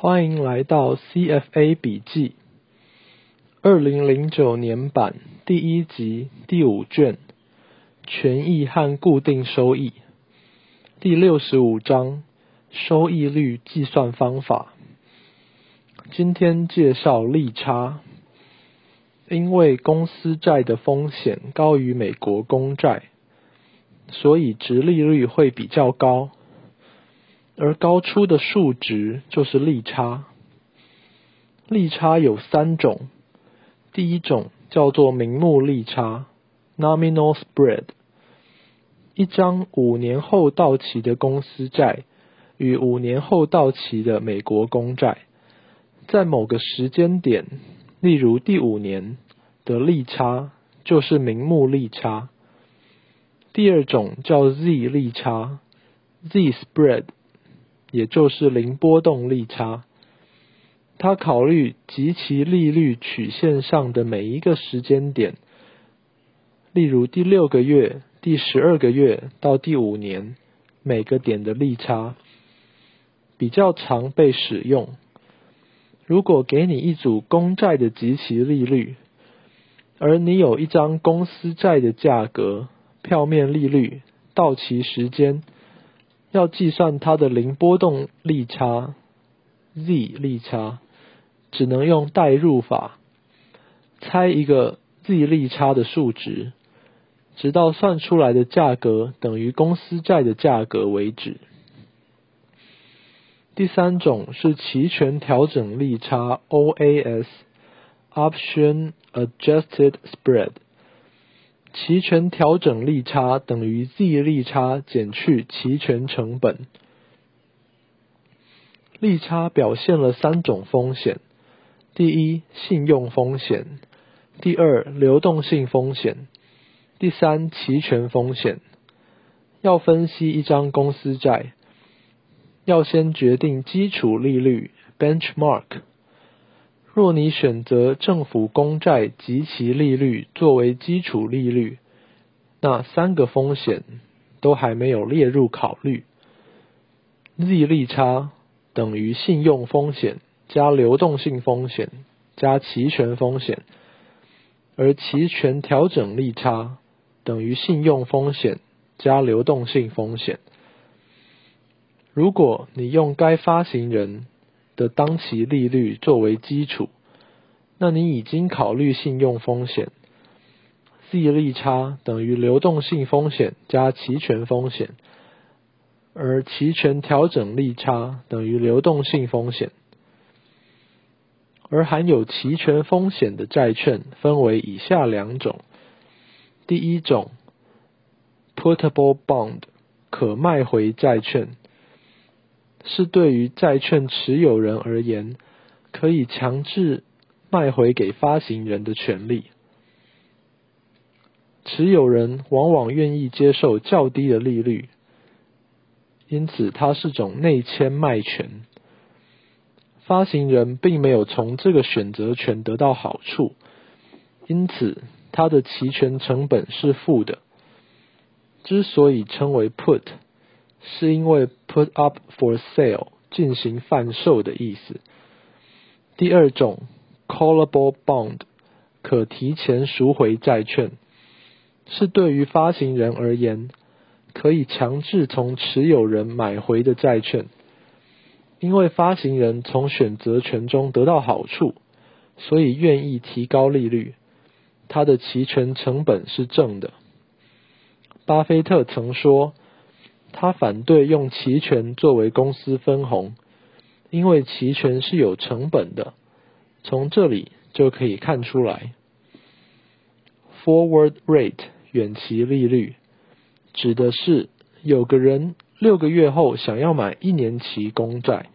欢迎来到 CFA 笔记，二零零九年版第一集第五卷，权益和固定收益，第六十五章，收益率计算方法。今天介绍利差，因为公司债的风险高于美国公债，所以值利率会比较高。而高出的数值就是利差。利差有三种，第一种叫做名目利差 （nominal spread）。一张五年后到期的公司债与五年后到期的美国公债，在某个时间点，例如第五年的利差就是名目利差。第二种叫 z 利差 （z spread）。也就是零波动利差，他考虑及其利率曲线上的每一个时间点，例如第六个月、第十二个月到第五年每个点的利差，比较常被使用。如果给你一组公债的及其利率，而你有一张公司债的价格、票面利率、到期时间。要计算它的零波动利差 z 利差，只能用代入法，猜一个 z 利差的数值，直到算出来的价格等于公司债的价格为止。第三种是期权调整利差 OAS，Option Adjusted Spread。期权调整利差等于 z 利差减去期权成本。利差表现了三种风险：第一，信用风险；第二，流动性风险；第三，期权风险。要分析一张公司债，要先决定基础利率 （benchmark）。若你选择政府公债及其利率作为基础利率，那三个风险都还没有列入考虑。z 利差等于信用风险加流动性风险加期权风险，而期权调整利差等于信用风险加流动性风险。如果你用该发行人的当期利率作为基础，那你已经考虑信用风险，z 利差等于流动性风险加期权风险，而期权调整利差等于流动性风险。而含有期权风险的债券分为以下两种：第一种，putable bond，可卖回债券。是对于债券持有人而言，可以强制卖回给发行人的权利。持有人往往愿意接受较低的利率，因此它是种内签卖权。发行人并没有从这个选择权得到好处，因此它的期权成本是负的。之所以称为 put。是因为 put up for sale 进行贩售的意思。第二种 callable bond 可提前赎回债券，是对于发行人而言可以强制从持有人买回的债券，因为发行人从选择权中得到好处，所以愿意提高利率，它的期权成本是正的。巴菲特曾说。他反对用期权作为公司分红，因为期权是有成本的。从这里就可以看出来，forward rate 远期利率指的是有个人六个月后想要买一年期公债，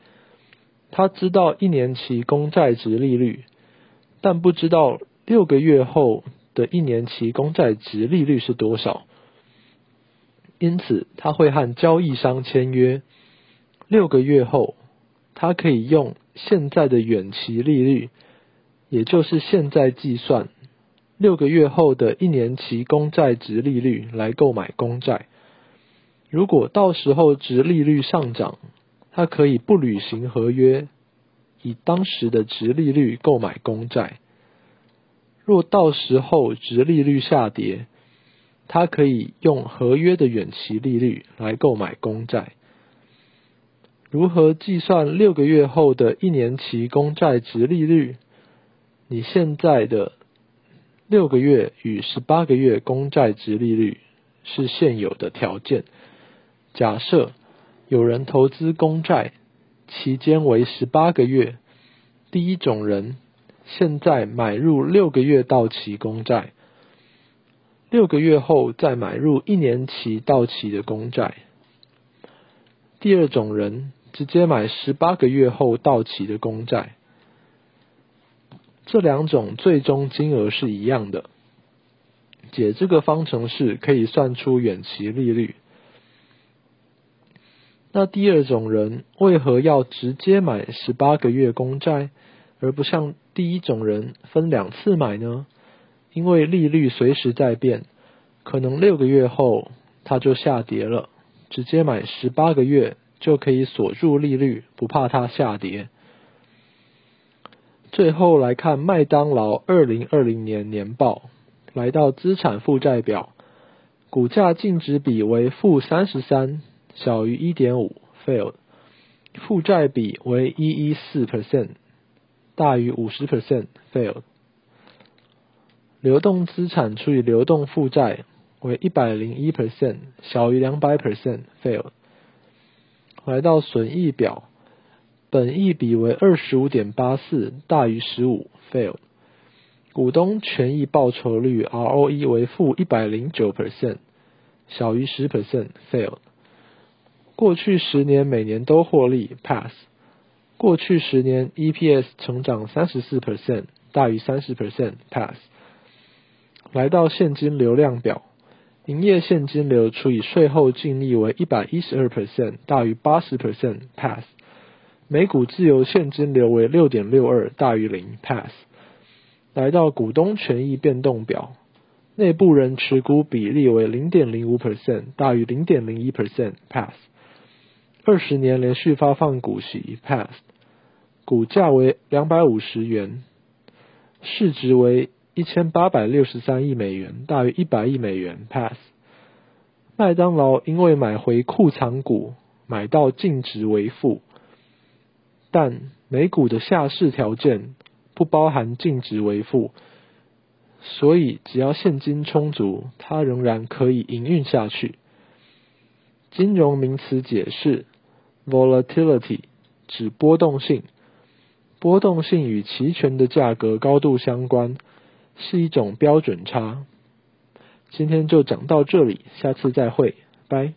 他知道一年期公债值利率，但不知道六个月后的一年期公债值利率是多少。因此，他会和交易商签约。六个月后，他可以用现在的远期利率，也就是现在计算六个月后的一年期公债值利率来购买公债。如果到时候值利率上涨，他可以不履行合约，以当时的值利率购买公债。若到时候值利率下跌，他可以用合约的远期利率来购买公债。如何计算六个月后的一年期公债值利率？你现在的六个月与十八个月公债值利率是现有的条件。假设有人投资公债，期间为十八个月，第一种人。现在买入六个月到期公债，六个月后再买入一年期到期的公债。第二种人直接买十八个月后到期的公债，这两种最终金额是一样的。解这个方程式可以算出远期利率。那第二种人为何要直接买十八个月公债？而不像第一种人分两次买呢？因为利率随时在变，可能六个月后它就下跌了，直接买十八个月就可以锁住利率，不怕它下跌。最后来看麦当劳二零二零年年报，来到资产负债表，股价净值比为负三十三，小于一点五，fail 负债比为一一四 percent。大于五十 percent，fail。流动资产除以流动负债为一百零一 percent，小于两百 percent，fail。来到损益表，本益比为二十五点八四，大于十五，fail。股东权益报酬率 ROE 为负一百零九 percent，小于十 percent，fail。过去十年每年都获利，pass。过去十年 EPS 成长三十四 percent，大于三十 percent，pass。来到现金流量表，营业现金流除以税后净利为一百一十二 percent，大于八十 percent，pass。每股自由现金流为六点六二，大于零，pass。来到股东权益变动表，内部人持股比例为零点零五 percent，大于零点零一 percent，pass。二十年连续发放股息，pass。股价为两百五十元，市值为一千八百六十三亿美元，大于一百亿美元。Pass。麦当劳因为买回库藏股，买到净值为负，但每股的下市条件不包含净值为负，所以只要现金充足，它仍然可以营运下去。金融名词解释：volatility 指波动性。波动性与期权的价格高度相关，是一种标准差。今天就讲到这里，下次再会，拜。